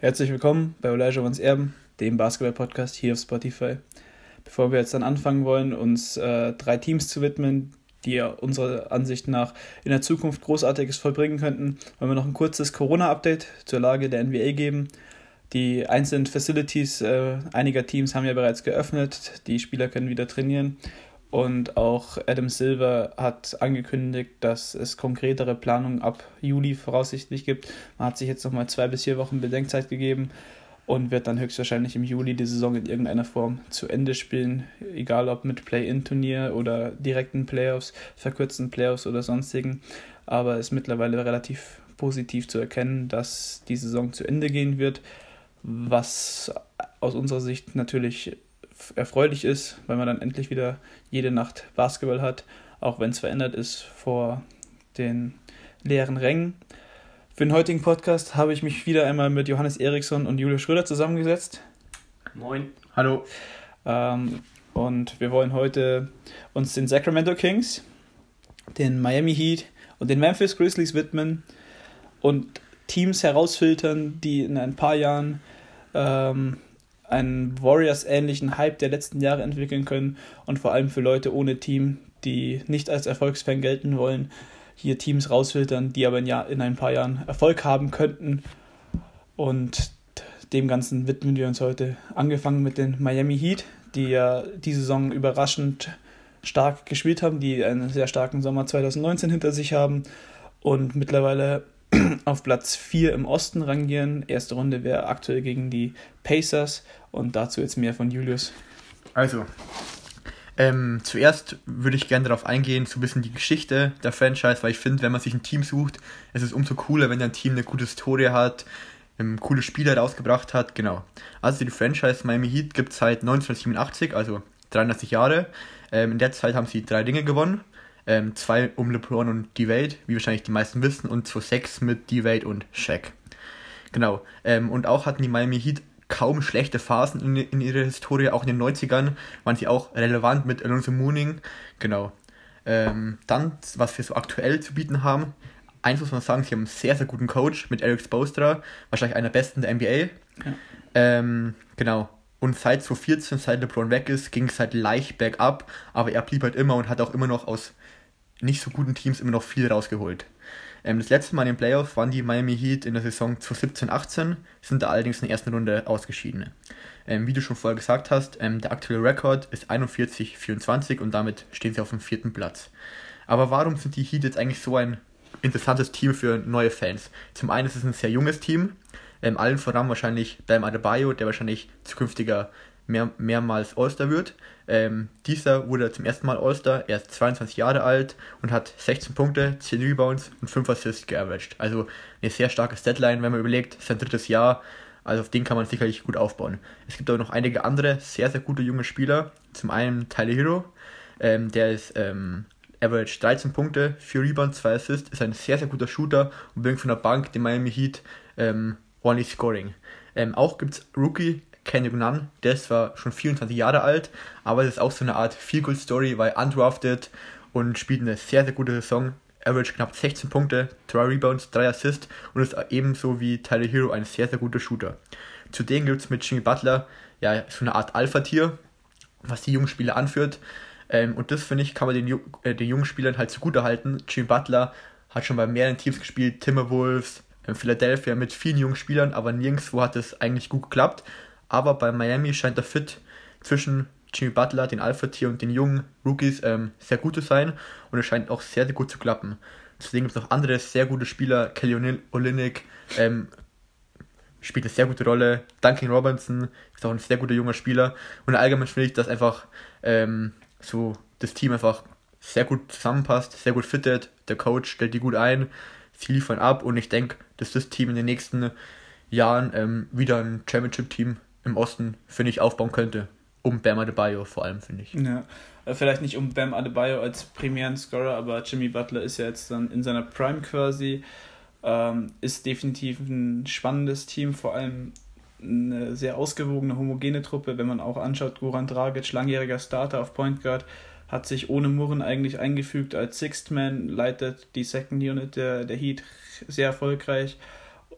Herzlich willkommen bei Elijah Wans Erben, dem Basketball-Podcast hier auf Spotify. Bevor wir jetzt dann anfangen wollen, uns äh, drei Teams zu widmen, die unserer Ansicht nach in der Zukunft Großartiges vollbringen könnten, wollen wir noch ein kurzes Corona-Update zur Lage der NBA geben. Die einzelnen Facilities äh, einiger Teams haben ja bereits geöffnet, die Spieler können wieder trainieren. Und auch Adam Silver hat angekündigt, dass es konkretere Planungen ab Juli voraussichtlich gibt. Man hat sich jetzt nochmal zwei bis vier Wochen Bedenkzeit gegeben und wird dann höchstwahrscheinlich im Juli die Saison in irgendeiner Form zu Ende spielen. Egal ob mit Play-In-Turnier oder direkten Playoffs, verkürzten Playoffs oder sonstigen. Aber es ist mittlerweile relativ positiv zu erkennen, dass die Saison zu Ende gehen wird, was aus unserer Sicht natürlich erfreulich ist, weil man dann endlich wieder jede Nacht Basketball hat, auch wenn es verändert ist vor den leeren Rängen. Für den heutigen Podcast habe ich mich wieder einmal mit Johannes Eriksson und Julius Schröder zusammengesetzt. Moin. Hallo. Ähm, und wir wollen heute uns den Sacramento Kings, den Miami Heat und den Memphis Grizzlies widmen und Teams herausfiltern, die in ein paar Jahren ähm, einen Warriors-ähnlichen Hype der letzten Jahre entwickeln können und vor allem für Leute ohne Team, die nicht als Erfolgsfan gelten wollen, hier Teams rausfiltern, die aber in, Jahr, in ein paar Jahren Erfolg haben könnten. Und dem Ganzen widmen wir uns heute. Angefangen mit den Miami Heat, die ja die Saison überraschend stark gespielt haben, die einen sehr starken Sommer 2019 hinter sich haben und mittlerweile auf Platz 4 im Osten rangieren. Erste Runde wäre aktuell gegen die Pacers und dazu jetzt mehr von Julius. Also, ähm, zuerst würde ich gerne darauf eingehen, so ein bisschen die Geschichte der Franchise, weil ich finde, wenn man sich ein Team sucht, es ist umso cooler, wenn ein Team eine gute Historie hat, ähm, coole Spieler rausgebracht hat, genau. Also die Franchise Miami Heat gibt es seit 1987, also 33 Jahre. Ähm, in der Zeit haben sie drei Dinge gewonnen. Ähm, zwei um LeBron und D-Wade, wie wahrscheinlich die meisten wissen, und 2-6 mit D-Wade und Shaq. Genau. Ähm, und auch hatten die Miami Heat kaum schlechte Phasen in, in ihrer Historie. Auch in den 90ern waren sie auch relevant mit Alonso Mooning. Genau. Ähm, dann, was wir so aktuell zu bieten haben. Eins muss man sagen, sie haben einen sehr, sehr guten Coach mit Eric Spoelstra, wahrscheinlich einer der besten der NBA. Ja. Ähm, genau. Und seit 2014, seit LeBron weg ist, ging es halt leicht bergab, aber er blieb halt immer und hat auch immer noch aus nicht so guten Teams immer noch viel rausgeholt. Ähm, das letzte Mal in den Playoffs waren die Miami Heat in der Saison 2017-18, sind da allerdings in der ersten Runde ausgeschieden. Ähm, wie du schon vorher gesagt hast, ähm, der aktuelle Rekord ist 41-24 und damit stehen sie auf dem vierten Platz. Aber warum sind die Heat jetzt eigentlich so ein interessantes Team für neue Fans? Zum einen ist es ein sehr junges Team, ähm, allen voran wahrscheinlich Bam Adebayo, der wahrscheinlich zukünftiger mehr, mehrmals All-Star wird. Ähm, dieser wurde zum ersten Mal All-Star, er ist 22 Jahre alt und hat 16 Punkte, 10 Rebounds und 5 Assists geaveraged. Also eine sehr starke Statline, wenn man überlegt, sein drittes Jahr, also auf den kann man sicherlich gut aufbauen. Es gibt aber noch einige andere sehr, sehr gute junge Spieler. Zum einen Tyler Hero, ähm, der ist ähm, average 13 Punkte, 4 Rebounds, 2 Assists, ist ein sehr, sehr guter Shooter und bringt von der Bank den Miami Heat ähm, ordentlich Scoring. Ähm, auch gibt es Rookie Kendrick Nunn, der ist zwar schon 24 Jahre alt, aber es ist auch so eine Art Feel-Good-Story, weil undrafted und spielt eine sehr, sehr gute Saison. Average knapp 16 Punkte, 3 Rebounds, 3 Assists und ist ebenso wie Tyler Hero ein sehr, sehr guter Shooter. Zudem gibt es mit Jimmy Butler ja so eine Art Alpha-Tier, was die jungen Spieler anführt. Ähm, und das finde ich, kann man den, äh, den jungen Spielern halt zugute halten. Jimmy Butler hat schon bei mehreren Teams gespielt, Timberwolves, in Philadelphia mit vielen jungen Spielern, aber nirgendwo hat es eigentlich gut geklappt aber bei Miami scheint der Fit zwischen Jimmy Butler, den Alpha-Tier und den jungen Rookies ähm, sehr gut zu sein. Und es scheint auch sehr, sehr gut zu klappen. Deswegen gibt es noch andere sehr gute Spieler, Kelly Olynyk ähm, spielt eine sehr gute Rolle, Duncan Robinson ist auch ein sehr guter junger Spieler. Und allgemein finde ich, dass einfach ähm, so das Team einfach sehr gut zusammenpasst, sehr gut fittet, der Coach stellt die gut ein, sie liefern ab. Und ich denke, dass das Team in den nächsten Jahren ähm, wieder ein Championship-Team im Osten, finde ich, aufbauen könnte. Um Bam Adebayo vor allem, finde ich. Ja, äh, vielleicht nicht um Bam Adebayo als primären Scorer, aber Jimmy Butler ist ja jetzt dann in seiner Prime quasi. Ähm, ist definitiv ein spannendes Team, vor allem eine sehr ausgewogene, homogene Truppe. Wenn man auch anschaut, Goran Dragic, langjähriger Starter auf Point Guard, hat sich ohne Murren eigentlich eingefügt als Sixth Man, leitet die Second Unit der, der Heat sehr erfolgreich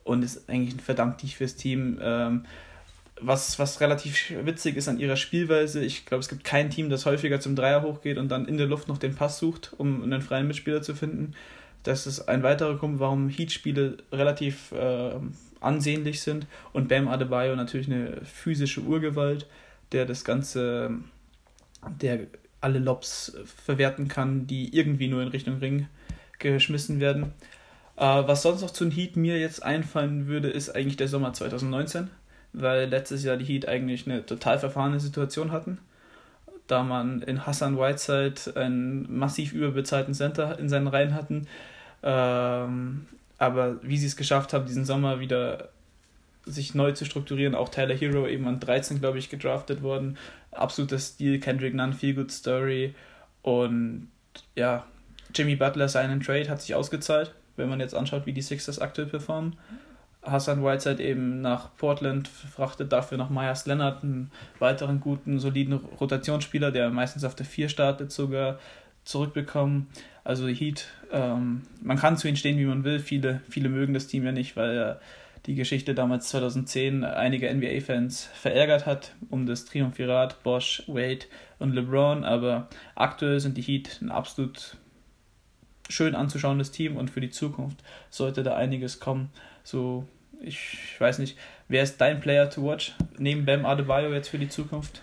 und ist eigentlich ein verdammt tiefes Team. Ähm, was, was relativ witzig ist an ihrer Spielweise, ich glaube, es gibt kein Team, das häufiger zum Dreier hochgeht und dann in der Luft noch den Pass sucht, um einen freien Mitspieler zu finden. Das ist ein weiterer Grund, warum Heat-Spiele relativ äh, ansehnlich sind und Bam Adebayo natürlich eine physische Urgewalt, der das Ganze, der alle Lobs verwerten kann, die irgendwie nur in Richtung Ring geschmissen werden. Äh, was sonst noch zu den Heat mir jetzt einfallen würde, ist eigentlich der Sommer 2019 weil letztes Jahr die Heat eigentlich eine total verfahrene Situation hatten, da man in Hassan Whiteside einen massiv überbezahlten Center in seinen Reihen hatten. Ähm, aber wie sie es geschafft haben, diesen Sommer wieder sich neu zu strukturieren, auch Tyler Hero eben an 13, glaube ich, gedraftet worden. Absoluter Stil, Kendrick Nunn, Feel Good Story und ja, Jimmy Butler seinen Trade hat sich ausgezahlt, wenn man jetzt anschaut, wie die Sixers aktuell performen. Hassan Whiteside eben nach Portland verfrachtet, dafür noch Myers Leonard, einen weiteren guten, soliden Rotationsspieler, der meistens auf der 4 startet, sogar zurückbekommen. Also Heat, ähm, man kann zu ihnen stehen, wie man will. Viele, viele mögen das Team ja nicht, weil äh, die Geschichte damals 2010 einige NBA-Fans verärgert hat um das Triumphirat Bosch, Wade und LeBron. Aber aktuell sind die Heat ein absolut schön anzuschauendes Team und für die Zukunft sollte da einiges kommen. So, ich weiß nicht, wer ist dein Player to watch neben Bam Adebayo jetzt für die Zukunft?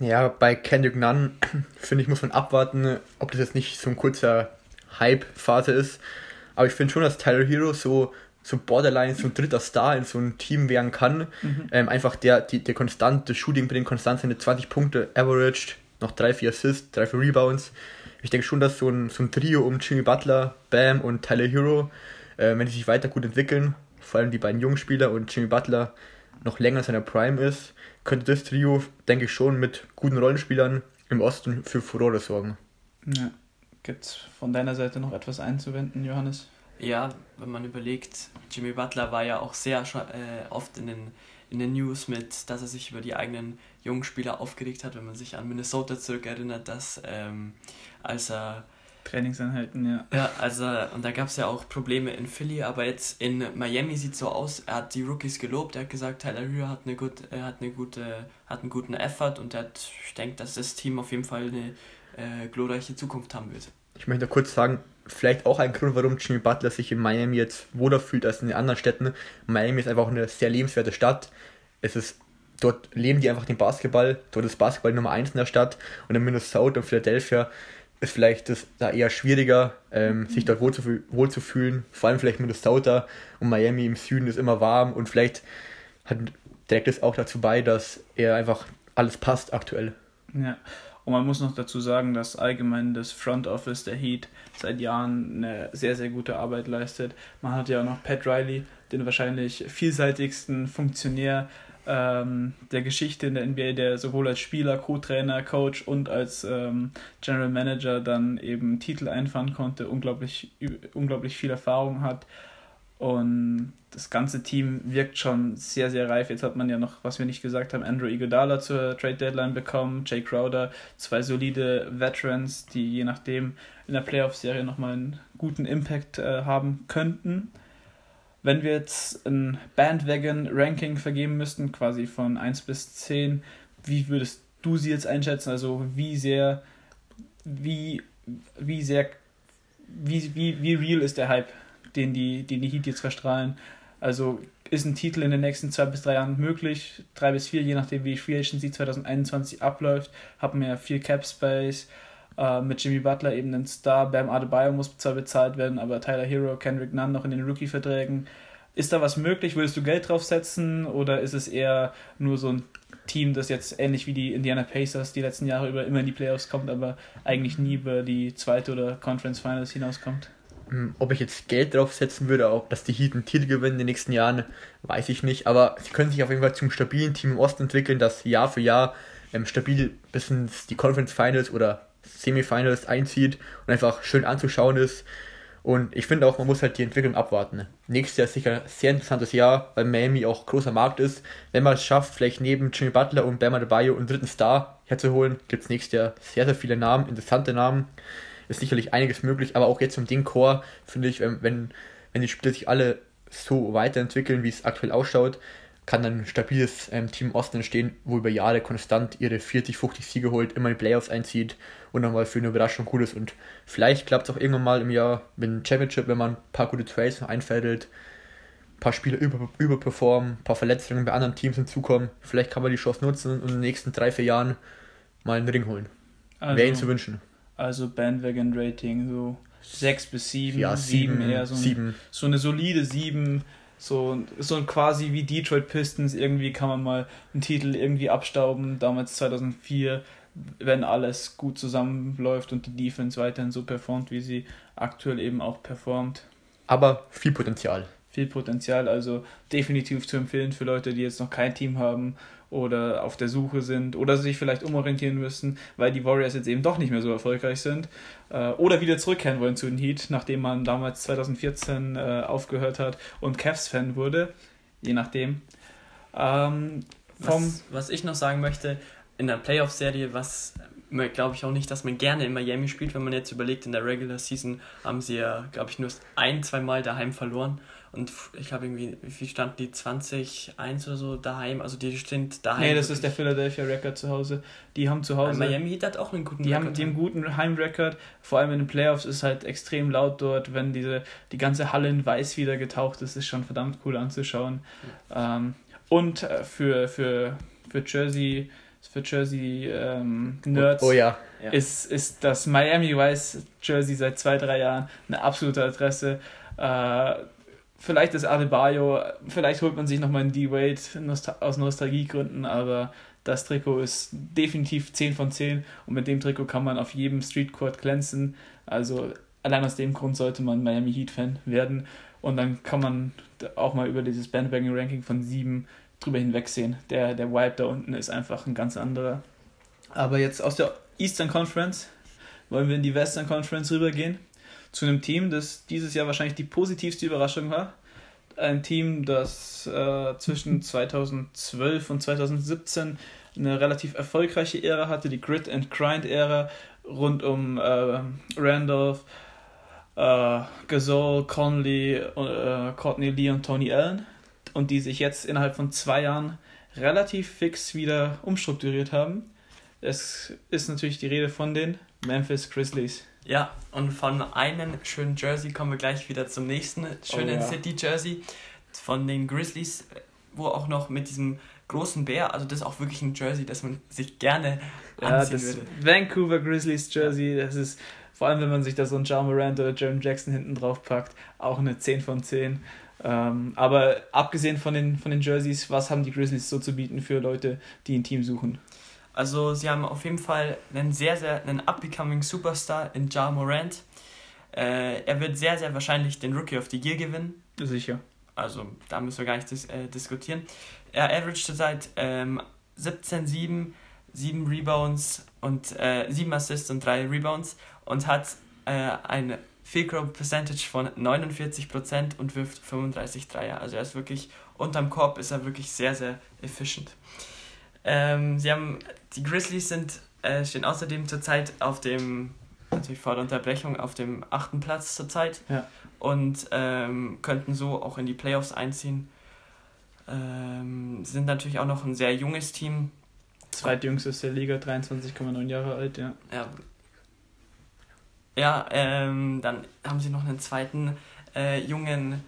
Ja, bei Kendrick Nunn finde ich, muss man abwarten, ob das jetzt nicht so ein kurzer Hype-Phase ist. Aber ich finde schon, dass Tyler Hero so, so borderline so ein dritter Star in so einem Team werden kann. Mhm. Ähm, einfach der, die, der konstante Shooting bringt, konstant seine 20 Punkte averaged, noch 3, 4 Assists, 3, 4 Rebounds. Ich denke schon, dass so ein, so ein Trio um Jimmy Butler, Bam und Tyler Hero äh, wenn die sich weiter gut entwickeln, vor allem die beiden jungen Spieler und Jimmy Butler noch länger in seiner Prime ist, könnte das Trio, denke ich schon, mit guten Rollenspielern im Osten für Furore sorgen. Ja. Gibt es von deiner Seite noch etwas einzuwenden, Johannes? Ja, wenn man überlegt, Jimmy Butler war ja auch sehr äh, oft in den, in den News mit, dass er sich über die eigenen jungen Spieler aufgeregt hat, wenn man sich an Minnesota zurückerinnert, dass ähm, als er Trainingseinheiten, ja. Ja, also, und da gab es ja auch Probleme in Philly, aber jetzt in Miami sieht es so aus, er hat die Rookies gelobt, er hat gesagt, Tyler Hühr hat eine, gut, äh, hat eine gute, hat einen guten Effort und er hat, ich denke, dass das Team auf jeden Fall eine äh, glorreiche Zukunft haben wird. Ich möchte noch kurz sagen, vielleicht auch ein Grund, warum Jimmy Butler sich in Miami jetzt wohler fühlt als in den anderen Städten. Miami ist einfach eine sehr lebenswerte Stadt. Es ist dort leben die einfach den Basketball. Dort ist Basketball Nummer 1 in der Stadt. Und in Minnesota und Philadelphia ist vielleicht das da eher schwieriger, ähm, sich dort wohl zu, wohl zu fühlen. Vor allem vielleicht Minnesota und Miami im Süden ist immer warm und vielleicht hat, trägt es auch dazu bei, dass er einfach alles passt aktuell. Ja, und man muss noch dazu sagen, dass allgemein das Front Office der Heat seit Jahren eine sehr, sehr gute Arbeit leistet. Man hat ja auch noch Pat Riley, den wahrscheinlich vielseitigsten Funktionär ähm, der Geschichte in der NBA, der sowohl als Spieler, Co-Trainer, Coach und als ähm, General Manager dann eben Titel einfahren konnte, unglaublich, unglaublich viel Erfahrung hat. Und das ganze Team wirkt schon sehr, sehr reif. Jetzt hat man ja noch, was wir nicht gesagt haben, Andrew Iguodala zur Trade Deadline bekommen, Jay Crowder, zwei solide Veterans, die je nachdem in der Playoff-Serie nochmal einen guten Impact äh, haben könnten. Wenn wir jetzt ein Bandwagon-Ranking vergeben müssten, quasi von 1 bis 10, wie würdest du sie jetzt einschätzen? Also wie sehr, wie, wie sehr, wie, wie, wie real ist der Hype, den die, den die Heat jetzt verstrahlen? Also ist ein Titel in den nächsten zwei bis drei Jahren möglich, drei bis vier, je nachdem wie Free Agency 2021 abläuft, haben wir viel Cap Space, äh, mit Jimmy Butler eben ein Star. Bam Adebayo muss zwar bezahlt werden, aber Tyler Hero, Kendrick Nunn noch in den Rookie-Verträgen. Ist da was möglich? Würdest du Geld draufsetzen oder ist es eher nur so ein Team, das jetzt ähnlich wie die Indiana Pacers die letzten Jahre über immer in die Playoffs kommt, aber eigentlich nie über die zweite oder Conference Finals hinauskommt? Hm, ob ich jetzt Geld draufsetzen würde, auch dass die Heat einen Titel gewinnen in den nächsten Jahren, weiß ich nicht. Aber sie können sich auf jeden Fall zum stabilen Team im Osten entwickeln, das Jahr für Jahr ähm, stabil bis in die Conference Finals oder Semifinals einzieht und einfach schön anzuschauen ist. Und ich finde auch, man muss halt die Entwicklung abwarten. Nächstes Jahr ist sicher ein sehr interessantes Jahr, weil Miami auch großer Markt ist. Wenn man es schafft, vielleicht neben Jimmy Butler und Bama Bio einen dritten Star herzuholen, gibt es nächstes Jahr sehr, sehr viele Namen, interessante Namen. Ist sicherlich einiges möglich, aber auch jetzt um den Core, finde ich, wenn, wenn, wenn die Spieler sich alle so weiterentwickeln, wie es aktuell ausschaut, kann ein stabiles ähm, Team Osten entstehen, wo über Jahre konstant ihre 40, 50 Siege holt, immer in die Playoffs einzieht und nochmal für eine Überraschung gut ist. Und vielleicht klappt es auch irgendwann mal im Jahr mit dem Championship, wenn man ein paar gute Trades noch einfädelt, ein paar Spieler über, überperformen, ein paar Verletzungen bei anderen Teams hinzukommen. Vielleicht kann man die Chance nutzen und in den nächsten drei, vier Jahren mal einen Ring holen. Also, Wäre ihnen zu wünschen. Also Bandwagon-Rating so 6 bis 7, Ja, 7 sieben, eher so, ein, so eine solide 7, so, so ein quasi wie Detroit Pistons, irgendwie kann man mal einen Titel irgendwie abstauben, damals 2004, wenn alles gut zusammenläuft und die Defense weiterhin so performt, wie sie aktuell eben auch performt. Aber viel Potenzial. Viel Potenzial, also definitiv zu empfehlen für Leute, die jetzt noch kein Team haben oder auf der Suche sind oder sich vielleicht umorientieren müssen, weil die Warriors jetzt eben doch nicht mehr so erfolgreich sind äh, oder wieder zurückkehren wollen zu den Heat, nachdem man damals 2014 äh, aufgehört hat und Cavs-Fan wurde, je nachdem. Ähm, Was, was ich noch sagen möchte, in der Playoff-Serie, was glaube ich auch nicht, dass man gerne in Miami spielt, wenn man jetzt überlegt, in der Regular Season haben sie ja, glaube ich, nur ein, zwei Mal daheim verloren. Und ich glaube irgendwie, wie viel standen die? 20, 1 oder so daheim? Also die sind daheim. nee, das ist der Philadelphia Record zu Hause. Die haben zu Hause. Miami Heat hat auch einen guten Die haben, Rekord. die haben einen guten Heimrecord, vor allem in den Playoffs ist halt extrem laut dort, wenn diese, die ganze Halle in Weiß wieder getaucht ist, ist schon verdammt cool anzuschauen. Ähm, und äh, für, für, für Jersey, für Jersey ähm, Nerds Oh, oh ja. Ja. ist, ist das Miami Vice Jersey seit zwei, drei Jahren eine absolute Adresse. Äh, vielleicht ist Adebayo, vielleicht holt man sich nochmal einen D-Wade aus Nostalgiegründen, aber das Trikot ist definitiv 10 von 10 und mit dem Trikot kann man auf jedem Streetcourt glänzen. Also allein aus dem Grund sollte man Miami Heat Fan werden und dann kann man auch mal über dieses Bandwagon Ranking von 7 drüber hinwegsehen. Der, der Vibe da unten ist einfach ein ganz anderer. Aber jetzt aus der Eastern Conference wollen wir in die Western Conference rübergehen. Zu einem Team, das dieses Jahr wahrscheinlich die positivste Überraschung war. Ein Team, das äh, zwischen 2012 und 2017 eine relativ erfolgreiche Ära hatte, die Grit and Grind Ära rund um äh, Randolph, äh, Gasol, Conley, äh, Courtney Lee und Tony Allen und die sich jetzt innerhalb von zwei Jahren relativ fix wieder umstrukturiert haben. Es ist natürlich die Rede von den Memphis Grizzlies. Ja, und von einem schönen Jersey kommen wir gleich wieder zum nächsten schönen Oh ja. City Jersey von den Grizzlies, wo auch noch mit diesem großen Bär, also das ist auch wirklich ein Jersey, das man sich gerne Ja, anziehen das würde. Vancouver Grizzlies Jersey, das ist vor allem, wenn man sich da so einen Ja Morant oder Jeremy Jackson hinten drauf packt, auch eine 10 von 10. Ähm, aber abgesehen von den, von den Jerseys, was haben die Grizzlies so zu bieten für Leute, die ein Team suchen? Also sie haben auf jeden Fall einen sehr, sehr, einen upcoming Superstar in Ja Morant. Äh, er wird sehr, sehr wahrscheinlich den Rookie of the Year gewinnen. Sicher. Also da müssen wir gar nicht dis äh, diskutieren. Er averaged zurzeit ähm, 17, 7, 7 Rebounds und äh, 7 Assists und 3 Rebounds und hat äh, eine Field Goal Percentage von 49% und wirft 35 Dreier. Also er ist wirklich unterm Korb ist er wirklich sehr, sehr efficient. Ähm, sie haben, die Grizzlies sind, äh, stehen außerdem zurzeit auf dem, natürlich vor der Unterbrechung, auf dem achten Platz zurzeit Ja. und ähm, könnten so auch in die Playoffs einziehen. Ähm, sind natürlich auch noch ein sehr junges Team. Zweitjüngstes der Liga, 23,9 Jahre alt, ja. Ja, ja ähm, dann haben sie noch einen zweiten äh, jungen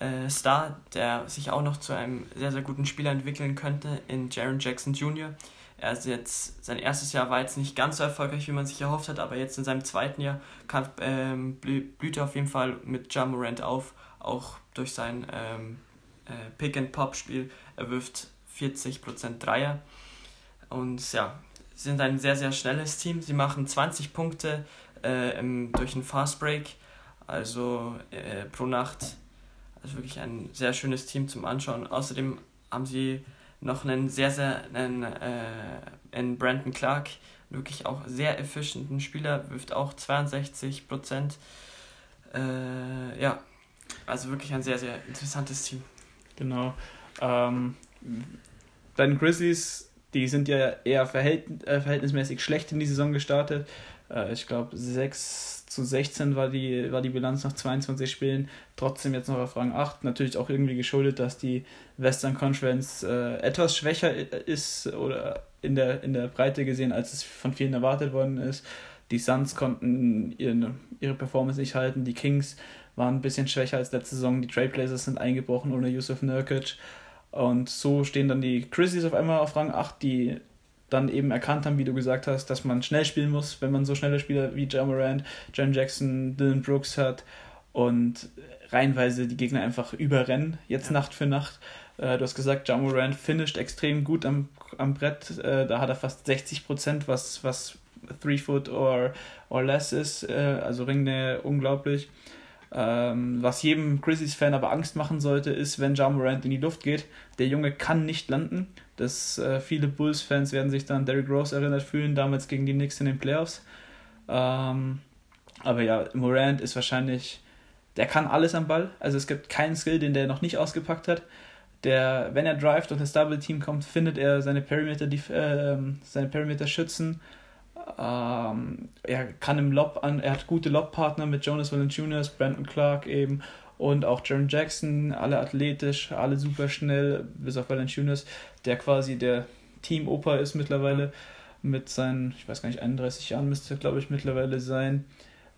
äh, Star, der sich auch noch zu einem sehr, sehr guten Spieler entwickeln könnte, in Jaron Jackson Jr. Er ist jetzt, sein erstes Jahr war jetzt nicht ganz so erfolgreich, wie man sich erhofft hat, aber jetzt in seinem zweiten Jahr kann, ähm, blü- blüht er auf jeden Fall mit Ja Morant auf, auch durch sein ähm, äh, Pick-and-Pop-Spiel. Er wirft 40% Dreier. Und ja, sie sind ein sehr, sehr schnelles Team. Sie machen 20 Punkte äh, im, durch einen Fast Break, also äh, pro Nacht. Also wirklich ein sehr schönes Team zum Anschauen. Außerdem haben sie noch einen sehr, sehr einen, äh, einen Brandon Clark, wirklich auch sehr effizienten Spieler, wirft auch 62 Prozent. Äh, ja, also wirklich ein sehr, sehr interessantes Team. Genau. Ähm, den Grizzlies, die sind ja eher verhält, äh, verhältnismäßig schlecht in die Saison gestartet. Äh, ich glaube, 6 zu 16 war die, war die Bilanz nach 22 Spielen. Trotzdem jetzt noch auf Rang 8. Natürlich auch irgendwie geschuldet, dass die Western Conference äh, etwas schwächer ist oder in der, in der Breite gesehen, als es von vielen erwartet worden ist. Die Suns konnten ihre, ihre Performance nicht halten. Die Kings waren ein bisschen schwächer als letzte Saison. Die Trailblazers sind eingebrochen ohne Yusuf Nurkic. Und so stehen dann die Grizzlies auf einmal auf Rang 8, die dann eben erkannt haben, wie du gesagt hast, dass man schnell spielen muss, wenn man so schnelle Spieler wie John Morant, John Jackson, Dylan Brooks hat und reihenweise die Gegner einfach überrennen, jetzt ja. Nacht für Nacht. Äh, du hast gesagt, John Morant finisht extrem gut am, am Brett, äh, da hat er fast 60 Prozent, was, was Three Foot or, or less ist, äh, also Ringnähe unglaublich. Ähm, was jedem Grizzlies-Fan aber Angst machen sollte, ist, wenn Ja Morant in die Luft geht. Der Junge kann nicht landen. Das, äh, viele Bulls-Fans werden sich dann Derrick Rose erinnert fühlen, damals gegen die Knicks in den Playoffs. Ähm, aber ja, Morant ist wahrscheinlich, der kann alles am Ball. Also es gibt keinen Skill, den der noch nicht ausgepackt hat. Der, wenn er drivet und ins Double Team kommt, findet er seine Perimeter, äh, seine Perimeter schützen ähm, er kann im Lob an, er hat gute Lob-Partner mit Jonas Valanciunas, Brandon Clark eben und auch Jaron Jackson, alle athletisch, alle super schnell, bis auf Valanciunas, der quasi der Team-Opa ist mittlerweile mit seinen, ich weiß gar nicht, 31 Jahren müsste glaube ich mittlerweile sein,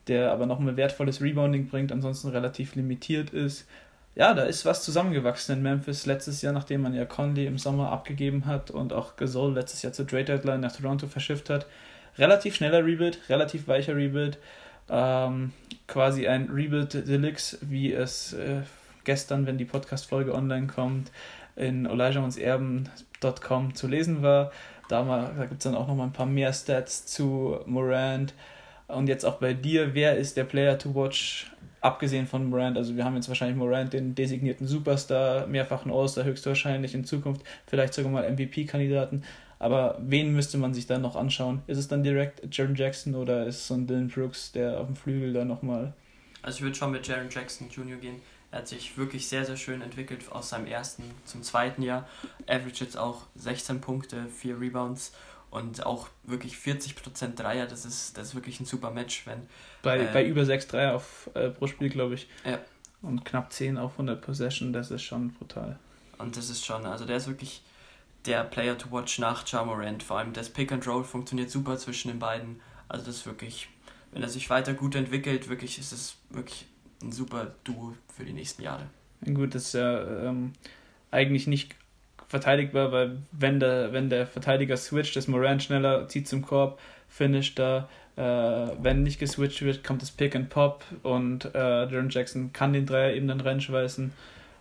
der aber noch ein wertvolles Rebounding bringt, ansonsten relativ limitiert ist. Ja, da ist was zusammengewachsen in Memphis letztes Jahr, nachdem man ja Conley im Sommer abgegeben hat und auch Gasol letztes Jahr zur Trade Deadline nach Toronto verschifft hat relativ schneller Rebuild, relativ weicher Rebuild. Ähm, quasi ein Rebuild Deluxe, wie es äh, gestern, wenn die Podcast-Folge online kommt, in elijahonserben.com zu lesen war. Da, da gibt es dann auch noch mal ein paar mehr Stats zu Morant. Und jetzt auch bei dir, wer ist der Player to watch, abgesehen von Morant? Also wir haben jetzt wahrscheinlich Morant, den designierten Superstar, mehrfachen All-Star höchstwahrscheinlich in Zukunft, vielleicht sogar mal MVP-Kandidaten. Aber wen müsste man sich dann noch anschauen? Ist es dann direkt Jaron Jackson oder ist es so ein Dylan Brooks, der auf dem Flügel dann nochmal. Also ich würde schon mit Jaron Jackson Jr. gehen. Er hat sich wirklich sehr, sehr schön entwickelt aus seinem ersten zum zweiten Jahr. Average jetzt auch 16 Punkte, 4 Rebounds und auch wirklich 40% Dreier. Das ist, das ist wirklich ein super Match. Wenn, bei, äh, bei über 6 Dreier auf, äh, pro Spiel, glaube ich. Ja. Und knapp 10 auf 100 Possession, das ist schon brutal. Und das ist schon, also der ist wirklich der Player to watch nach Jamorant. Vor allem das Pick and Roll funktioniert super zwischen den beiden. Also das ist wirklich, wenn er sich weiter gut entwickelt, wirklich ist es wirklich ein super Duo für die nächsten Jahre. Gut, das ist ja ähm, eigentlich nicht verteidigbar, weil wenn der, wenn der Verteidiger switcht, ist Morant schneller, zieht zum Korb, finisht da. Äh, wenn nicht geswitcht wird, kommt das Pick and Pop und äh, Jaron Jackson kann den Dreier eben dann reinschweißen.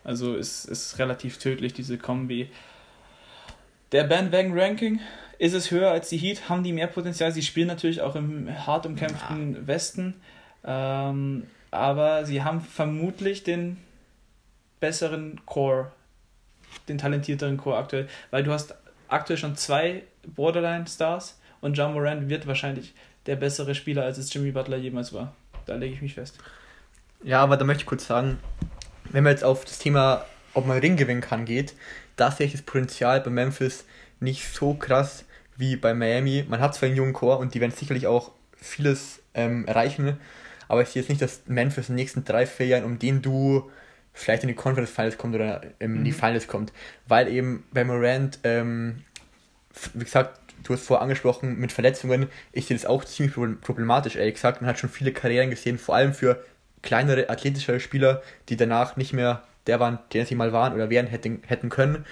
Also ist, ist relativ tödlich, diese Kombi. Der Bandwagon-Ranking ist es höher als die Heat, haben die mehr Potenzial. Sie spielen natürlich auch im hart umkämpften ja. Westen, ähm, aber sie haben vermutlich den besseren Core, den talentierteren Core aktuell, weil du hast aktuell schon zwei Borderline-Stars und John Moran wird wahrscheinlich der bessere Spieler, als es Jimmy Butler jemals war. Da lege ich mich fest. Ja, aber da möchte ich kurz sagen, wenn man jetzt auf das Thema, ob man Ring gewinnen kann, geht, da sehe ich das Potenzial bei Memphis nicht so krass wie bei Miami. Man hat zwar einen jungen Chor und die werden sicherlich auch vieles ähm, erreichen, aber ich sehe jetzt nicht, dass Memphis in den nächsten drei, vier Jahren, um den du vielleicht in die Conference Finals kommt oder in die mhm. Finals kommt, weil eben bei Morant, ähm, wie gesagt, du hast vorher angesprochen, mit Verletzungen, ich sehe das auch ziemlich problematisch, ehrlich gesagt. Man hat schon viele Karrieren gesehen, vor allem für kleinere, athletischere Spieler, die danach nicht mehr der waren, der sie mal waren oder wären hätten, hätten können.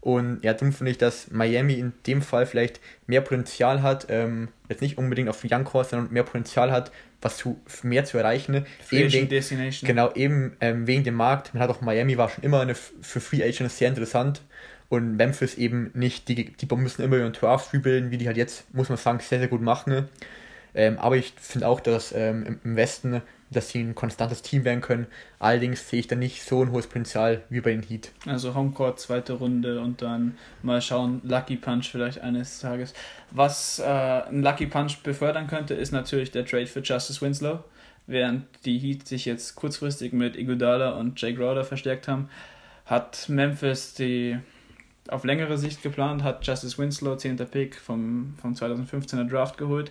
Und ja, darum finde ich, dass Miami in dem Fall vielleicht mehr Potenzial hat, ähm, jetzt nicht unbedingt auf Young Core, sondern mehr Potenzial hat, was zu mehr zu erreichen. Free eben wegen, Genau, eben ähm, wegen dem Markt. Man hat auch Miami war schon immer eine, für Free Agents sehr interessant und Memphis eben nicht. Die, die müssen immer ihren Draft rebuilden, wie die halt jetzt, muss man sagen, sehr, sehr gut machen. Ähm, aber ich finde auch, dass ähm, im Westen dass sie ein konstantes Team werden können. Allerdings sehe ich da nicht so ein hohes Potenzial wie bei den Heat. Also Homecourt zweite Runde und dann mal schauen, Lucky Punch vielleicht eines Tages. Was äh, ein Lucky Punch befördern könnte, ist natürlich der Trade für Justice Winslow. Während die Heat sich jetzt kurzfristig mit Iguodala und Jake Rowder verstärkt haben, hat Memphis die auf längere Sicht geplant, hat Justice Winslow, 10. Pick vom, vom 2015er Draft geholt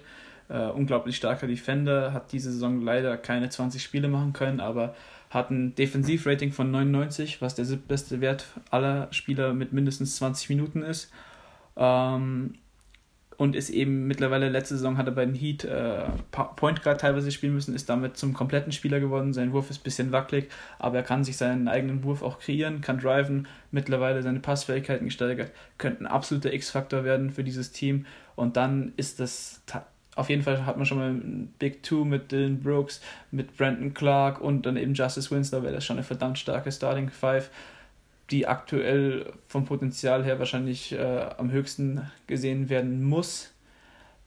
Äh, unglaublich starker Defender, hat diese Saison leider keine 20 Spiele machen können, aber hat ein Defensivrating von 99, was der siebtbeste Wert aller Spieler mit mindestens 20 Minuten ist. Ähm, und ist eben mittlerweile letzte Saison hat er bei den Heat äh, Point Guard teilweise spielen müssen, ist damit zum kompletten Spieler geworden. Sein Wurf ist ein bisschen wackelig, aber er kann sich seinen eigenen Wurf auch kreieren, kann driven, mittlerweile seine Passfähigkeiten gesteigert, könnte ein absoluter X-Faktor werden für dieses Team. Und dann ist das auf jeden Fall hat man schon mal Big Two mit Dylan Brooks, mit Brandon Clark und dann eben Justice Winslow, wäre das schon eine verdammt starke Starting Five die aktuell vom Potenzial her wahrscheinlich äh, am höchsten gesehen werden muss.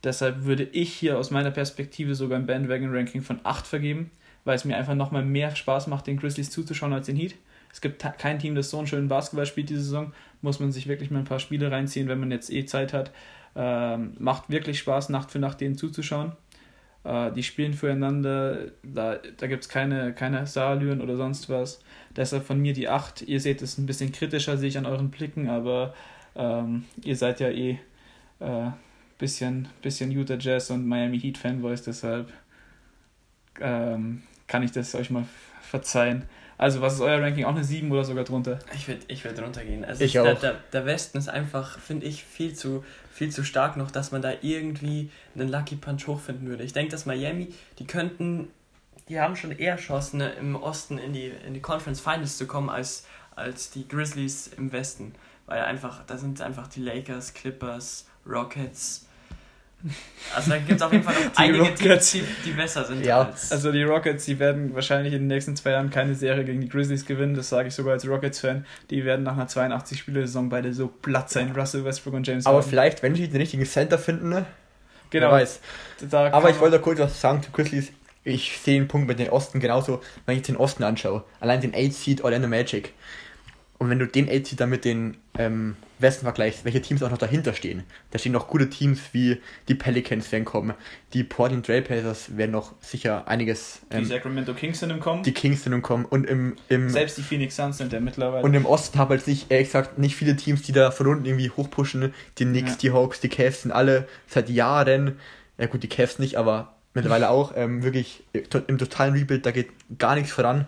Deshalb würde ich hier aus meiner Perspektive sogar ein Bandwagon-Ranking von 8 vergeben, weil es mir einfach nochmal mehr Spaß macht, den Grizzlies zuzuschauen als den Heat. Es gibt kein Team, das so einen schönen Basketball spielt diese Saison. Muss man sich wirklich mal ein paar Spiele reinziehen, wenn man jetzt eh Zeit hat. Ähm, macht wirklich Spaß, Nacht für Nacht denen zuzuschauen. Äh, die spielen füreinander, da, da gibt es keine, keine Saalüren oder sonst was. Deshalb von mir die 8. Ihr seht es ein bisschen kritischer, sehe ich an euren Blicken, aber ähm, ihr seid ja eh äh, bisschen, bisschen Utah Jazz und Miami Heat Fanboys, deshalb ähm, kann ich das euch mal verzeihen. Also, was ist euer Ranking? Auch eine 7 oder sogar drunter? Ich würde ich würd runtergehen. Also ich auch. Der, der, Westen ist einfach, finde ich, viel zu, viel zu stark noch, dass man da irgendwie einen Lucky Punch hochfinden würde. Ich denke, dass Miami, die könnten, die haben schon eher Chancen, ne, im Osten in die, in die Conference Finals zu kommen, als, als die Grizzlies im Westen. Weil einfach, da sind einfach die Lakers, Clippers, Rockets, also da gibt es auf jeden Fall noch einige Rockets, Teams, die, die besser sind. Ja, als also die Rockets, die werden wahrscheinlich in den nächsten zwei Jahren keine Serie gegen die Grizzlies gewinnen. Das sage ich sogar als Rockets-Fan. Die werden nach einer 82-Spiele-Saison beide so platt sein, Russell Westbrook und James Aber Harden. vielleicht, wenn sie den richtigen Center finden, ne? Genau. Wer weiß. Aber ich wollte kurz was sagen zu Grizzlies. Ich sehe den Punkt mit den Osten genauso, wenn ich den Osten anschaue. Allein den 8-Seed Orlando Magic. Und wenn du den 8-Seed dann mit den ähm, Westen vergleichst, welche Teams auch noch dahinter stehen. Da stehen noch gute Teams wie die Pelicans werden kommen, die Portland Trailblazers werden noch sicher einiges. Ähm, die Sacramento Kings sind im Kommen. Die Kings sind im Kommen und im, im selbst die Phoenix Suns sind ja mittlerweile. Und im Osten habe halt nicht ehrlich gesagt nicht viele Teams, die da von unten irgendwie hochpushen. Die Knicks, ja. die Hawks, die Cavs sind alle seit Jahren. Ja gut, die Cavs nicht, aber mittlerweile auch ähm, wirklich im totalen Rebuild. Da geht gar nichts voran.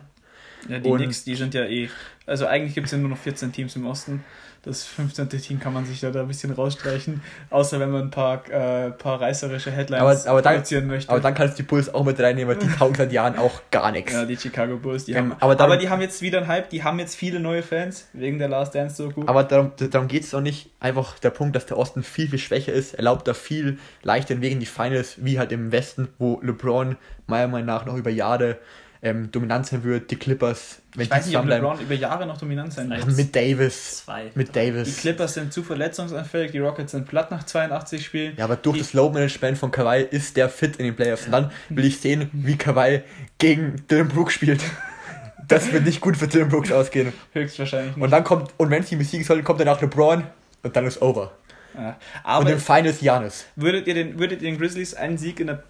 Ja, die und Knicks, die sind ja eh. Also eigentlich gibt es ja nur noch 14 Teams im Osten das 15. Team kann man sich da, da ein bisschen rausstreichen, außer wenn man ein paar, äh, paar reißerische Headlines aber, aber produzieren dann, möchte. Aber dann kannst du die Bulls auch mit reinnehmen, die taugen seit Jahren auch gar nichts. Ja, die Chicago Bulls, die ähm, haben, aber, dann, aber die haben jetzt wieder einen Hype, die haben jetzt viele neue Fans, wegen der Last Dance so gut. Aber darum, darum geht es doch nicht. Einfach der Punkt, dass der Osten viel, viel schwächer ist, erlaubt da viel leichter Wegen die Finals, wie halt im Westen, wo LeBron meiner Meinung nach noch über Jahre ähm, dominant sein wird, die Clippers, wenn ich weiß nicht, ob LeBron über Jahre noch dominant sein wird. Mit Davis. Zwei. Mit Davis. Die Clippers sind zu verletzungsanfällig, die Rockets sind platt nach 82 Spielen. Ja, aber durch die das Low-Management von Kawhi ist der fit in den Playoffs. Und dann will ich sehen, wie Kawhi gegen Dylan Brooks spielt. Das wird nicht gut für Dylan Brooks ausgehen. Höchstwahrscheinlich nicht. Und dann kommt, und wenn sie besiegen sollen, kommt danach LeBron und dann ist over. Ja, aber und im Finals Janis. Würdet ihr den, würdet ihr den Grizzlies einen Sieg in der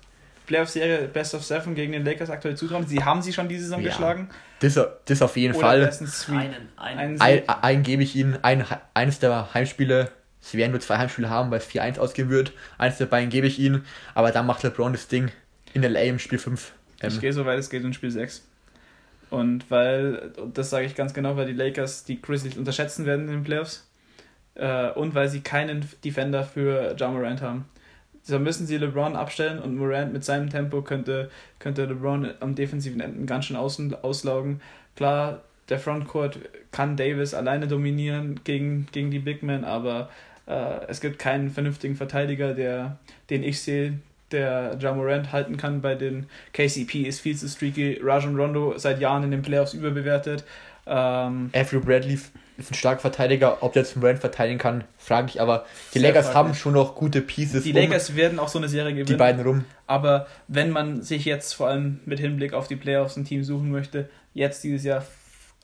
Playoff-Serie Best of Seven gegen den Lakers aktuell zutrauen. Sie haben sie schon diese Saison ja. geschlagen. Das, das auf jeden Oder Fall. Einen, einen. Einen, einen gebe ich Ihnen. Ein, eines der Heimspiele, sie werden nur zwei Heimspiele haben, weil es 4-1 ausgehen wird. Eines der beiden gebe ich Ihnen. Aber dann macht LeBron das Ding in LA im Spiel 5. Ähm. Ich gehe so weit es geht in Spiel 6. Und weil, und das sage ich ganz genau, weil die Lakers die Grizzlies unterschätzen werden in den Playoffs. Äh, und weil sie keinen Defender für Ja Morant haben da müssen sie LeBron abstellen und Morant mit seinem Tempo könnte, könnte LeBron am defensiven Enden ganz schön außen, auslaugen. Klar, der Frontcourt kann Davis alleine dominieren gegen, gegen die Big Men, aber äh, es gibt keinen vernünftigen Verteidiger, der, den ich sehe, der Ja Morant halten kann bei den KCP ist viel zu streaky. Rajon Rondo seit Jahren in den Playoffs überbewertet. Ähm, Avery Bradley ist ein starker Verteidiger. Ob der jetzt Morant verteidigen kann, frage ich. Aber die Lakers fraglich. haben schon noch gute Pieces. Die Lakers um werden auch so eine Serie gewinnen. Die beiden rum. Aber wenn man sich jetzt vor allem mit Hinblick auf die Playoffs ein Team suchen möchte, jetzt dieses Jahr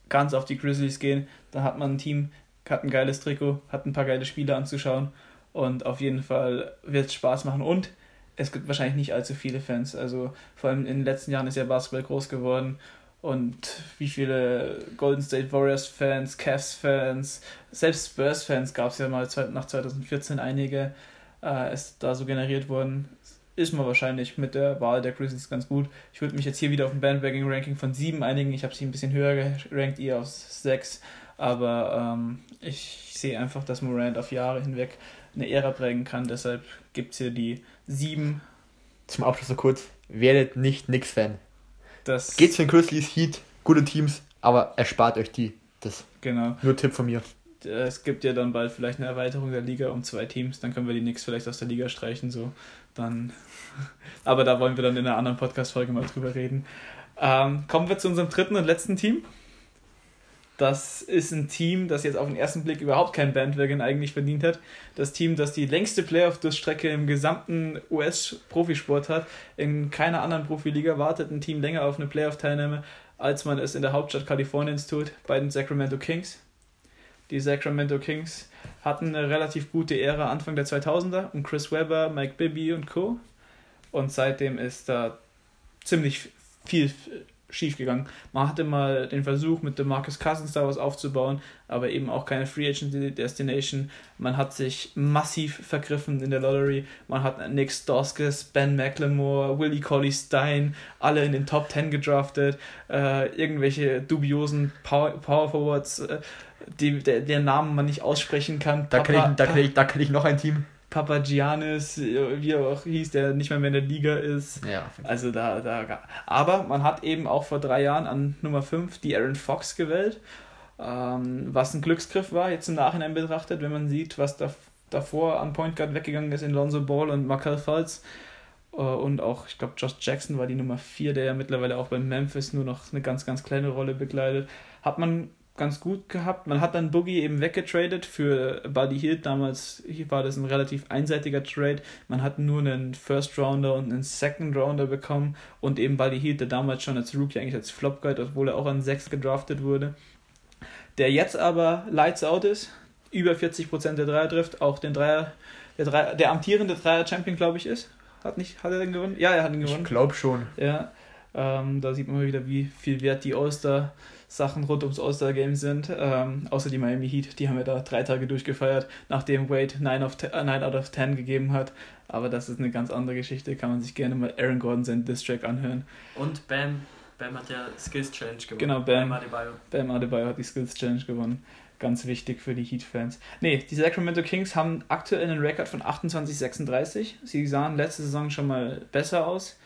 ganz auf die Grizzlies gehen, dann hat man ein Team, hat ein geiles Trikot, hat ein paar geile Spiele anzuschauen und auf jeden Fall wird es Spaß machen und es gibt wahrscheinlich nicht allzu viele Fans. Also vor allem in den letzten Jahren ist ja Basketball groß geworden und wie viele Golden State Warriors Fans, Cavs Fans, selbst Spurs Fans gab es ja mal nach 2014 einige, äh, ist da so generiert wurden. ist man wahrscheinlich mit der Wahl der Grizzlies ganz gut. Ich würde mich jetzt hier wieder auf ein Bandwagon-Ranking von 7 einigen. Ich habe sie ein bisschen höher gerankt, ihr auf 6. Aber ähm, ich sehe einfach, dass Morant auf Jahre hinweg eine Ära prägen kann. Deshalb gibt es hier die 7. Zum Abschluss noch kurz. Werdet nicht Knicks-Fan. Geht's für den Grizzlies, Heat, gute Teams, aber erspart euch die. Das genau. nur Tipp von mir. Es gibt ja dann bald vielleicht eine Erweiterung der Liga um zwei Teams, dann können wir die Knicks vielleicht aus der Liga streichen, so. Dann. Aber da wollen wir dann in einer anderen Podcast-Folge mal drüber reden. Ähm, kommen wir zu unserem dritten und letzten Team. Das ist ein Team, das jetzt auf den ersten Blick überhaupt kein Bandwagon eigentlich verdient hat. Das Team, das die längste Playoff-Durchstrecke im gesamten US-Profisport hat. In keiner anderen Profiliga wartet ein Team länger auf eine Playoff-Teilnahme, als man es in der Hauptstadt Kaliforniens tut, bei den Sacramento Kings. Die Sacramento Kings hatten eine relativ gute Ära Anfang der 2000er und Chris Webber, Mike Bibby und Co. Und seitdem ist da ziemlich viel schiefgegangen. Man hatte mal den Versuch, mit dem Marcus Cousins da was aufzubauen, aber eben auch keine Free Agent Destination. Man hat sich massiv vergriffen in der Lottery. Man hat Nick Stoskis, Ben McLemore, Willie Colley Stein, alle in den Top 10 gedraftet. Äh, irgendwelche dubiosen Power, Power Forwards, äh, die, der, der Namen man nicht aussprechen kann. Da kenne ich, da kenn ich, da kenn ich noch ein Team. Papagiannis, wie er auch hieß, der nicht mehr, mehr in der Liga ist. Ja. Also da, da. Aber man hat eben auch vor drei Jahren an Nummer 5 die Aaron Fox gewählt, ähm, was ein Glücksgriff war, jetzt im Nachhinein betrachtet, wenn man sieht, was da, davor an Point Guard weggegangen ist in Lonzo Ball und Markel Fultz. Äh, und auch, ich glaube, Josh Jackson war die Nummer 4, der ja mittlerweile auch bei Memphis nur noch eine ganz, ganz kleine Rolle begleitet. Hat man ganz gut gehabt. Man hat dann Boogie eben weggetradet für Buddy Hield. Damals war das ein relativ einseitiger Trade. Man hat nur einen First Rounder und einen Second Rounder bekommen und eben Buddy Hield, der damals schon als Rookie eigentlich als Flop galt, obwohl er auch an 6 gedraftet wurde. Der jetzt aber Lights Out ist, über 40% der Dreier trifft, auch den Dreier, der, Dreier, der amtierende Dreier-Champion, glaube ich, ist. Hat, nicht, hat er den gewonnen? Ja, er hat ihn gewonnen. Ich glaube schon. Ja, ähm, da sieht man mal wieder, wie viel wert die All-Star Sachen rund ums All-Star-Game sind. Ähm, außer die Miami Heat, die haben ja da drei Tage durchgefeiert, nachdem Wade 9, of 10, 9 out of 10 gegeben hat. Aber das ist eine ganz andere Geschichte, kann man sich gerne mal Aaron Gordon seinen Diss-Track anhören. Und Bam, Bam hat ja Skills Challenge gewonnen. Genau, Bam, Bam Adebayo. Bam Adebayo hat die Skills Challenge gewonnen. Ganz wichtig für die Heat-Fans. Nee, die Sacramento Kings haben aktuell einen Rekord von 28-36. Sie sahen letzte Saison schon mal besser aus.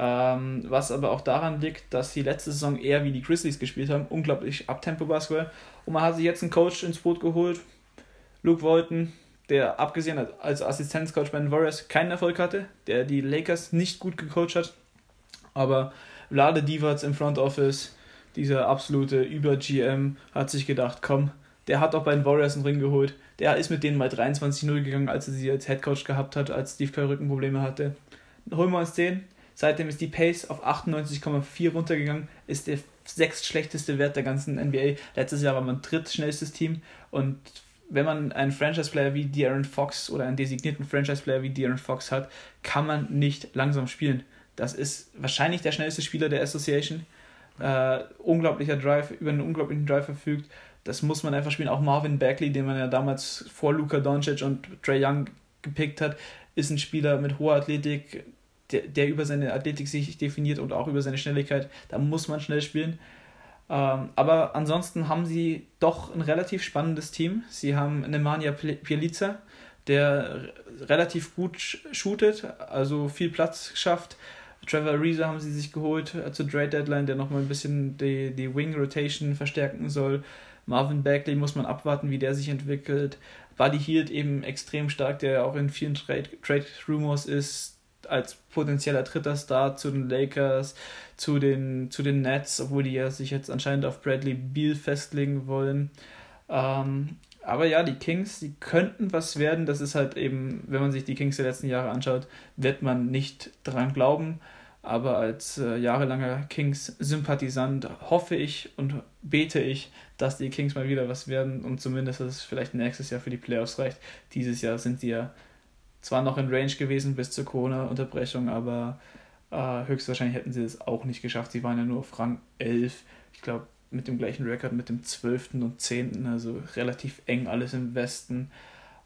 Ähm, was aber auch daran liegt, dass sie letzte Saison eher wie die Grizzlies gespielt haben, unglaublich Abtempo-Basketball. Und man hat sich jetzt einen Coach ins Boot geholt, Luke Walton, der abgesehen als Assistenzcoach bei den Warriors keinen Erfolg hatte, der die Lakers nicht gut gecoacht hat. Aber Vlade Divac im Front Office, dieser absolute Über-GM, hat sich gedacht, komm, der hat auch bei den Warriors einen Ring geholt. Der ist mit denen mal 23-0 gegangen, als er sie als Headcoach gehabt hat, als Steve Kerr Rückenprobleme hatte. Holen wir uns den, Seitdem ist die Pace auf 98,4 runtergegangen, ist der sechstschlechteste Wert der ganzen NBA. Letztes Jahr war man drittschnellstes Team und wenn man einen Franchise-Player wie De'Aaron Fox oder einen designierten Franchise-Player wie De'Aaron Fox hat, kann man nicht langsam spielen. Das ist wahrscheinlich der schnellste Spieler der Association. Äh, unglaublicher Drive, über einen unglaublichen Drive verfügt. Das muss man einfach spielen. Auch Marvin Bagley, den man ja damals vor Luka Doncic und Trey Young gepickt hat, ist ein Spieler mit hoher Athletik, der, der über seine Athletik sich definiert und auch über seine Schnelligkeit. Da muss man schnell spielen. Ähm, aber ansonsten haben sie doch ein relativ spannendes Team. Sie haben Nemanja Pielica, der relativ gut shootet, also viel Platz schafft. Trevor Ariza haben sie sich geholt äh, zur Trade Deadline, der nochmal ein bisschen die, die Wing Rotation verstärken soll. Marvin Bagley muss man abwarten, wie der sich entwickelt. Buddy Hield eben extrem stark, der auch in vielen Trade, Trade Rumors ist als potenzieller dritter Star zu den Lakers, zu den, zu den Nets, obwohl die ja sich jetzt anscheinend auf Bradley Beal festlegen wollen. Ähm, aber ja, die Kings, die könnten was werden. Das ist halt eben, wenn man sich die Kings der letzten Jahre anschaut, wird man nicht dran glauben. Aber als äh, jahrelanger Kings-Sympathisant hoffe ich und bete ich, dass die Kings mal wieder was werden und zumindest, dass es vielleicht nächstes Jahr für die Playoffs reicht. Dieses Jahr sind sie ja zwar noch in Range gewesen bis zur Corona-Unterbrechung, aber äh, höchstwahrscheinlich hätten sie das auch nicht geschafft. Sie waren ja nur auf Rang 11. Ich glaube, mit dem gleichen Rekord mit dem 12. und 10. Also relativ eng alles im Westen.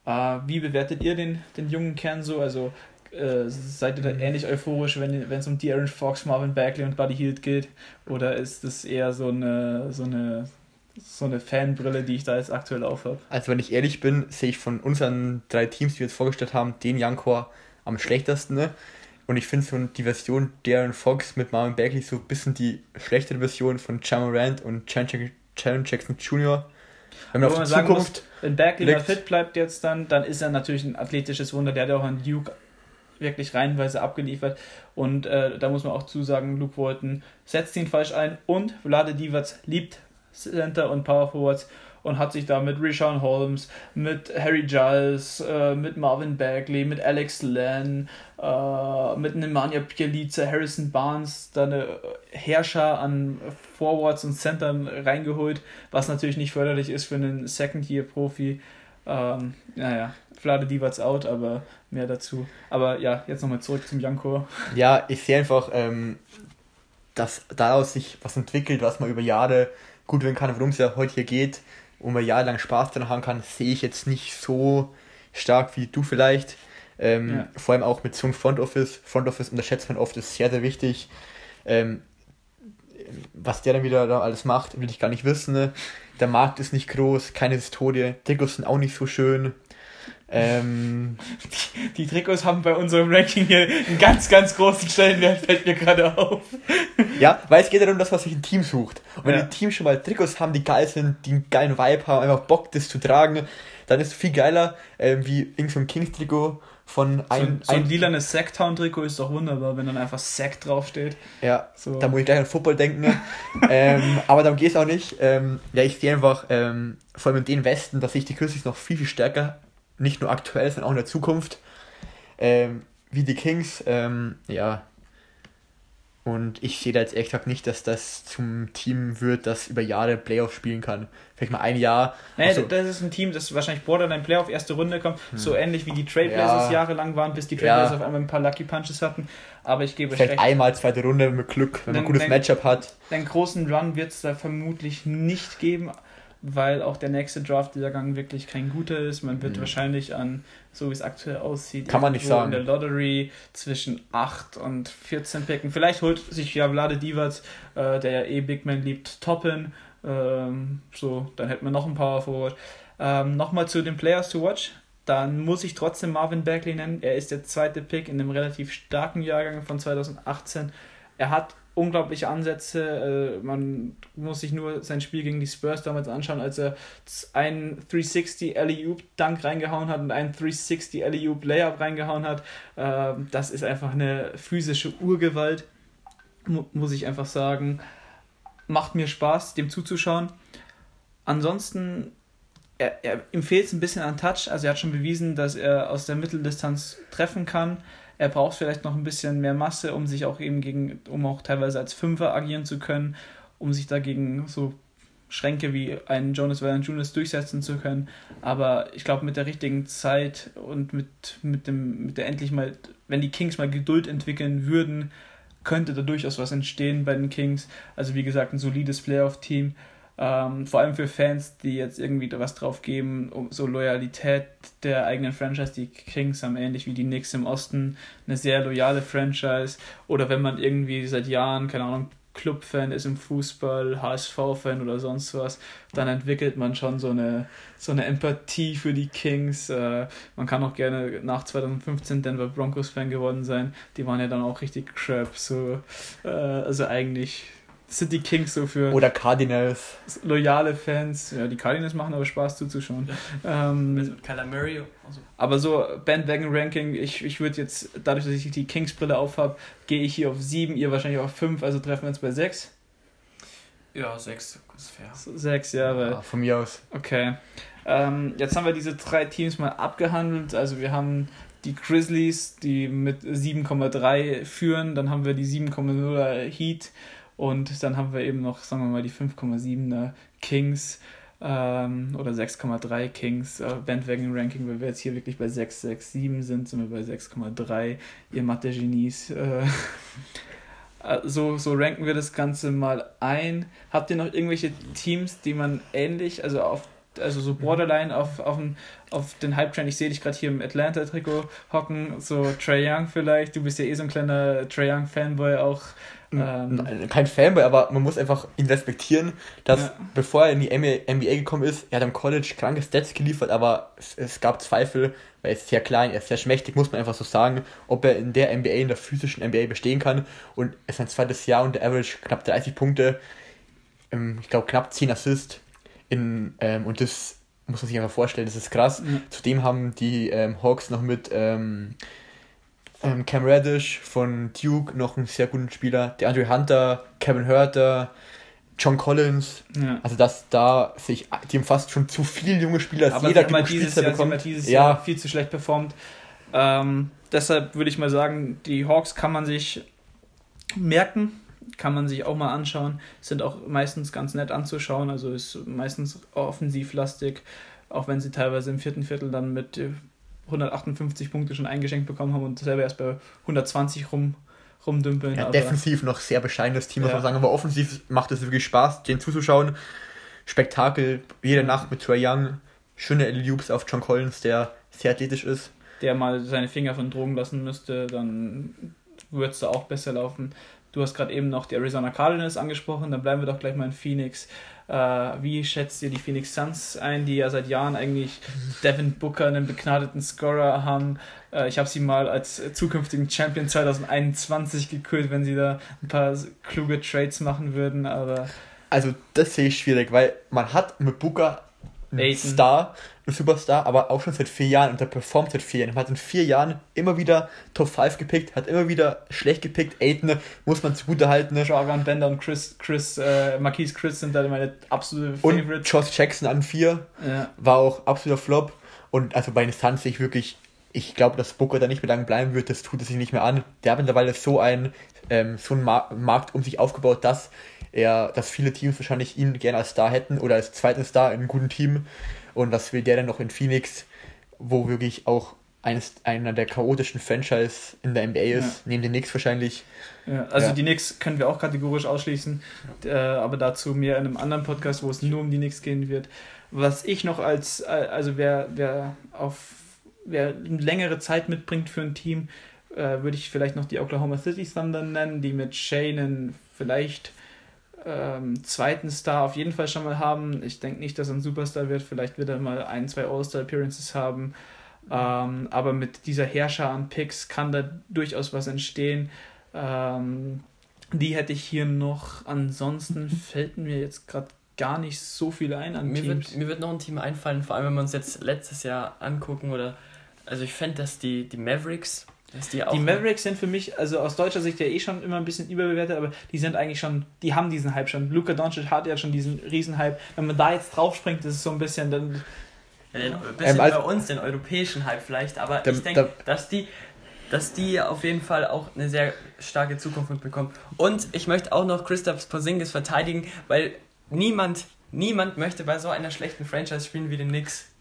Äh, wie bewertet ihr den, den jungen Kern so? Also äh, seid ihr da ähnlich euphorisch, wenn es um De'Aaron Fox, Marvin Bagley und Buddy Hield geht? Oder ist das eher so eine, so eine, so eine Fanbrille, die ich da jetzt aktuell aufhabe? Also wenn ich ehrlich bin, sehe ich von unseren drei Teams, die wir jetzt vorgestellt haben, den Jankor am schlechtesten. Ne? Und ich finde so die Version Darren Fox mit Marvin Bagley so ein bisschen die schlechtere Version von Jamarant und Jaron Jackson Jr. Wenn man auf die Zukunft muss, wenn Bagley mal fit bleibt jetzt dann, dann ist er natürlich ein athletisches Wunder. Der hat auch an Duke wirklich reihenweise abgeliefert. Und äh, da muss man auch zusagen, Luke Walton setzt ihn falsch ein und Vlade Divac liebt Center und Power Forwards und hat sich da mit Rishon Holmes, mit Harry Giles, äh, mit Marvin Bagley, mit Alex Len, äh, mit Nemanja Pjelica, Harrison Barnes, da eine Herrscher an Forwards und Centern reingeholt, was natürlich nicht förderlich ist für einen Second-Year-Profi. Ähm, naja, Vlade Divac out, aber mehr dazu. Aber ja, jetzt nochmal zurück zum Janko. Ja, ich sehe einfach, ähm, dass daraus sich was entwickelt, was man über Jahre gut werden kann, worum es ja heute hier geht, wo man jahrelang Spaß dran haben kann, sehe ich jetzt nicht so stark wie du vielleicht. Ähm, ja. Vor allem auch mit so einem Front Office. Front Office unterschätzt man oft, ist sehr, sehr wichtig. Ähm, was der dann wieder da alles macht, will ich gar nicht wissen. Ne? Der Markt ist nicht groß, keine Historie, Trikots sind auch nicht so schön. Ähm, die, die, Trikots haben bei unserem Ranking hier einen ganz, ganz großen Stellenwert, fällt mir gerade auf. Ja, weil es geht darum, dass man sich ein Team sucht. Und wenn ja. die Teams schon mal Trikots haben, die geil sind, die einen geilen Vibe haben, einfach Bock, das zu tragen, dann ist es viel geiler, äh, wie irgendein so Kings-Trikot von ein, so, so ein, ein lilanes Sacktown-Trikot ist doch wunderbar, wenn dann einfach Sack draufsteht. Ja, so. da muss ich gleich an Football denken. Ne? ähm, aber darum geht es auch nicht. Ähm, ja, ich sehe einfach, ähm, vor allem in den Westen, dass sich die Grizzlies noch viel, viel stärker nicht nur aktuell, sondern auch in der Zukunft. Ähm, wie die Kings, ähm, ja. Und ich sehe da jetzt echt gesagt nicht, dass das zum Team wird, das über Jahre Playoff spielen kann. Vielleicht mal ein Jahr. Nee, so. das ist ein Team, das wahrscheinlich Borderline Playoff erste Runde kommt. Hm. So ähnlich wie die Trailblazers ja. jahrelang waren, bis die Trailblazers ja. auf einmal ein paar Lucky Punches hatten. Aber ich gebe Vielleicht einmal zweite Runde mit Glück, wenn man ein gutes den, Matchup hat. Den großen Run wird es da vermutlich nicht geben weil auch der nächste Draft-Jahrgang wirklich kein guter ist. Man wird mhm. wahrscheinlich an, so wie es aktuell aussieht, kann man nicht sagen. in der Lottery zwischen 8 und 14 picken. Vielleicht holt sich ja Vlade Divac, äh, der ja eh Big Man liebt, Toppen. Ähm, so, dann hätten wir noch ein Power Forward. Ähm, Nochmal zu den Players to Watch. Dann muss ich trotzdem Marvin Bagley nennen. Er ist der zweite Pick in einem relativ starken Jahrgang von 2018. Er hat unglaubliche Ansätze. Äh, man muss sich nur sein Spiel gegen die Spurs damals anschauen, als er einen 360 Alley-Oop Dunk reingehauen hat und einen 360 Alley-Oop Layup reingehauen hat. Äh, das ist einfach eine physische Urgewalt, muss ich einfach sagen. Macht mir Spaß, dem zuzuschauen. Ansonsten er, er, ihm fehlt es ein bisschen an Touch. Also er hat schon bewiesen, dass er aus der Mitteldistanz treffen kann. Er braucht vielleicht noch ein bisschen mehr Masse, um sich auch eben gegen, um auch teilweise als Fünfer agieren zu können, um sich dagegen so Schränke wie ein Jonas Valanciunas durchsetzen zu können. Aber ich glaube, mit der richtigen Zeit und mit, mit, dem, mit der endlich mal, wenn die Kings mal Geduld entwickeln würden, könnte da durchaus was entstehen bei den Kings. Also wie gesagt, ein solides Playoff-Team. Ähm, vor allem für Fans, die jetzt irgendwie was drauf geben, um so Loyalität der eigenen Franchise. Die Kings haben ähnlich wie die Knicks im Osten eine sehr loyale Franchise. Oder wenn man irgendwie seit Jahren, keine Ahnung, Clubfan ist im Fußball, HSV-Fan oder sonst was, dann entwickelt man schon so eine, so eine Empathie für die Kings. Äh, man kann auch gerne nach 2015 Denver Broncos-Fan geworden sein. Die waren ja dann auch richtig crap. So, äh, also eigentlich City Kings so für. Oder Cardinals. Loyale Fans. Ja, die Cardinals machen aber Spaß zuzuschauen. Ähm, mit Murray. Also. Aber so Bandwagon-Ranking, ich, ich würde jetzt, dadurch, dass ich die Kings-Brille aufhab, gehe ich hier auf 7, ihr wahrscheinlich auf 5, also treffen wir uns bei 6. Ja, 6 ist fair. 6, ja, weil. Ja, von mir aus. Okay. Ähm, jetzt haben wir diese drei Teams mal abgehandelt. Also wir haben die Grizzlies, die mit 7,3 führen. Dann haben wir die 7,0er Heat und dann haben wir eben noch, sagen wir mal, die 5,7er Kings ähm, oder 6,3 Kings äh, Bandwagon-Ranking, weil wir jetzt hier wirklich bei 6, 6, 7 sind, sind wir bei 6,3. Ihr Mathe-Genies. Äh, äh, so, so ranken wir das Ganze mal ein. Habt ihr noch irgendwelche Teams, die man ähnlich, also auf also so borderline auf, auf, den, auf den Hype-Train. Ich sehe dich gerade hier im Atlanta-Trikot hocken, so Trey Young vielleicht. Du bist ja eh so ein kleiner Trey Young-Fanboy auch. Ähm, Kein Fanboy, aber man muss einfach ihn respektieren, dass ja. bevor er in die NBA gekommen ist, er hat am College kranke Stats geliefert, aber es, es gab Zweifel, weil er ist sehr klein, er ist sehr schmächtig, muss man einfach so sagen, ob er in der NBA, in der physischen NBA bestehen kann. Und es ist ein zweites Jahr und der Average knapp 30 Punkte, ähm, ich glaube knapp 10 Assists. In, ähm, und das muss man sich einfach vorstellen, das ist krass. Mhm. Zudem haben die ähm, Hawks noch mit ähm, ähm, Cam Reddish von Duke noch einen sehr guten Spieler, der Andre Hunter, Kevin Hurter, John Collins. Ja. Also dass da sich, die haben fast schon zu viele junge Spieler, als Aber jeder genug dieses Jahr, bekommt. dieses ja. Jahr viel zu schlecht performt. Ähm, deshalb würde ich mal sagen, die Hawks kann man sich merken, kann man sich auch mal anschauen. Sind auch meistens ganz nett anzuschauen, also ist meistens offensivlastig, auch wenn sie teilweise im vierten Viertel dann mit 158 Punkte schon eingeschenkt bekommen haben und selber erst bei 120 rum, rumdümpeln. Ja, defensiv noch sehr bescheidenes Team, muss ja. man sagen, aber offensiv macht es wirklich Spaß, den zuzuschauen. Spektakel, jede Nacht mit Trey Young, schöne Loops auf John Collins, der sehr athletisch ist. Der mal seine Finger von Drogen lassen müsste, dann würde es da auch besser laufen. Du hast gerade eben noch die Arizona Cardinals angesprochen, dann bleiben wir doch gleich mal in Phoenix. Äh, wie schätzt ihr die Phoenix Suns ein, die ja seit Jahren eigentlich Devin Booker, einen begnadeten Scorer, haben? Äh, ich habe sie mal als zukünftigen Champion 2021 gekürt, wenn sie da ein paar kluge Trades machen würden, aber. Also, das sehe ich schwierig, weil man hat mit Booker ein Star, ein Superstar, aber auch schon seit vier Jahren und der performt seit vier Jahren. Er hat in vier Jahren immer wieder Top 5 gepickt, hat immer wieder schlecht gepickt. Aiden muss man zugute halten. Jargon Bender und Chris, Chris, äh, Marquise Chris sind da meine absolute Favorites. Und Josh Jackson an vier ja. war auch absoluter Flop. Und also bei den Suns sehe ich wirklich, ich glaube, dass Booker da nicht mehr lange bleiben wird, das tut es sich nicht mehr an. Der hat mittlerweile so ein ähm, so einen Markt um sich aufgebaut, dass er, dass viele Teams wahrscheinlich ihn gerne als Star hätten oder als zweiten Star in einem guten Team. Und das will der dann noch in Phoenix, wo wirklich auch eines, einer der chaotischen Franchise in der NBA ist, ja. neben den Knicks wahrscheinlich. Ja, also ja. die Knicks können wir auch kategorisch ausschließen, äh, aber dazu mehr in einem anderen Podcast, wo es nur um die Knicks gehen wird. Was ich noch als, äh, also wer, wer auf wer längere Zeit mitbringt für ein Team, äh, würde ich vielleicht noch die Oklahoma City Thunder nennen, die mit Shane vielleicht ähm, zweiten Star auf jeden Fall schon mal haben. Ich denke nicht, dass er ein Superstar wird. Vielleicht wird er mal ein, zwei All-Star-Appearances haben. Ähm, aber mit dieser Herrscher an Picks kann da durchaus was entstehen. Ähm, die hätte ich hier noch. Ansonsten fällt mir jetzt gerade gar nicht so viel ein an mir Teams. Wird, mir wird noch ein Team einfallen, vor allem wenn wir uns jetzt letztes Jahr angucken oder also ich fände, dass die, die Mavericks die, die Mavericks sind für mich, also aus deutscher Sicht ja eh schon immer ein bisschen überbewertet, aber die sind eigentlich schon, die haben diesen Hype schon. Luka Doncic hat ja schon diesen Riesenhype. Wenn man da jetzt drauf springt, ist es so ein bisschen dann. Ja, ein bisschen ähm, also, bei uns den europäischen Hype vielleicht, aber der, ich denke, dass die, dass die auf jeden Fall auch eine sehr starke Zukunft bekommen. Und ich möchte auch noch Christoph Porzingis verteidigen, weil niemand, niemand möchte bei so einer schlechten Franchise spielen wie den Knicks.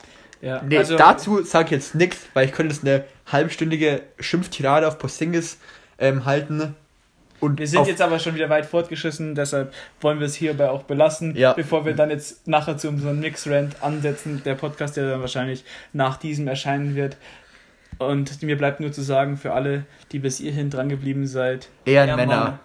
Ja, nee, also, dazu sage ich jetzt nichts, weil ich könnte jetzt eine halbstündige Schimpftirade auf Porzingis ähm, halten. Und wir sind jetzt aber schon wieder weit fortgeschissen, deshalb wollen wir es hierbei auch belassen, ja. bevor wir dann jetzt nachher zu unserem Mix-Rant ansetzen. Der Podcast, der dann wahrscheinlich nach diesem erscheinen wird. Und mir bleibt nur zu sagen, für alle, die bis hierhin dran geblieben seid, Ehrenmänner.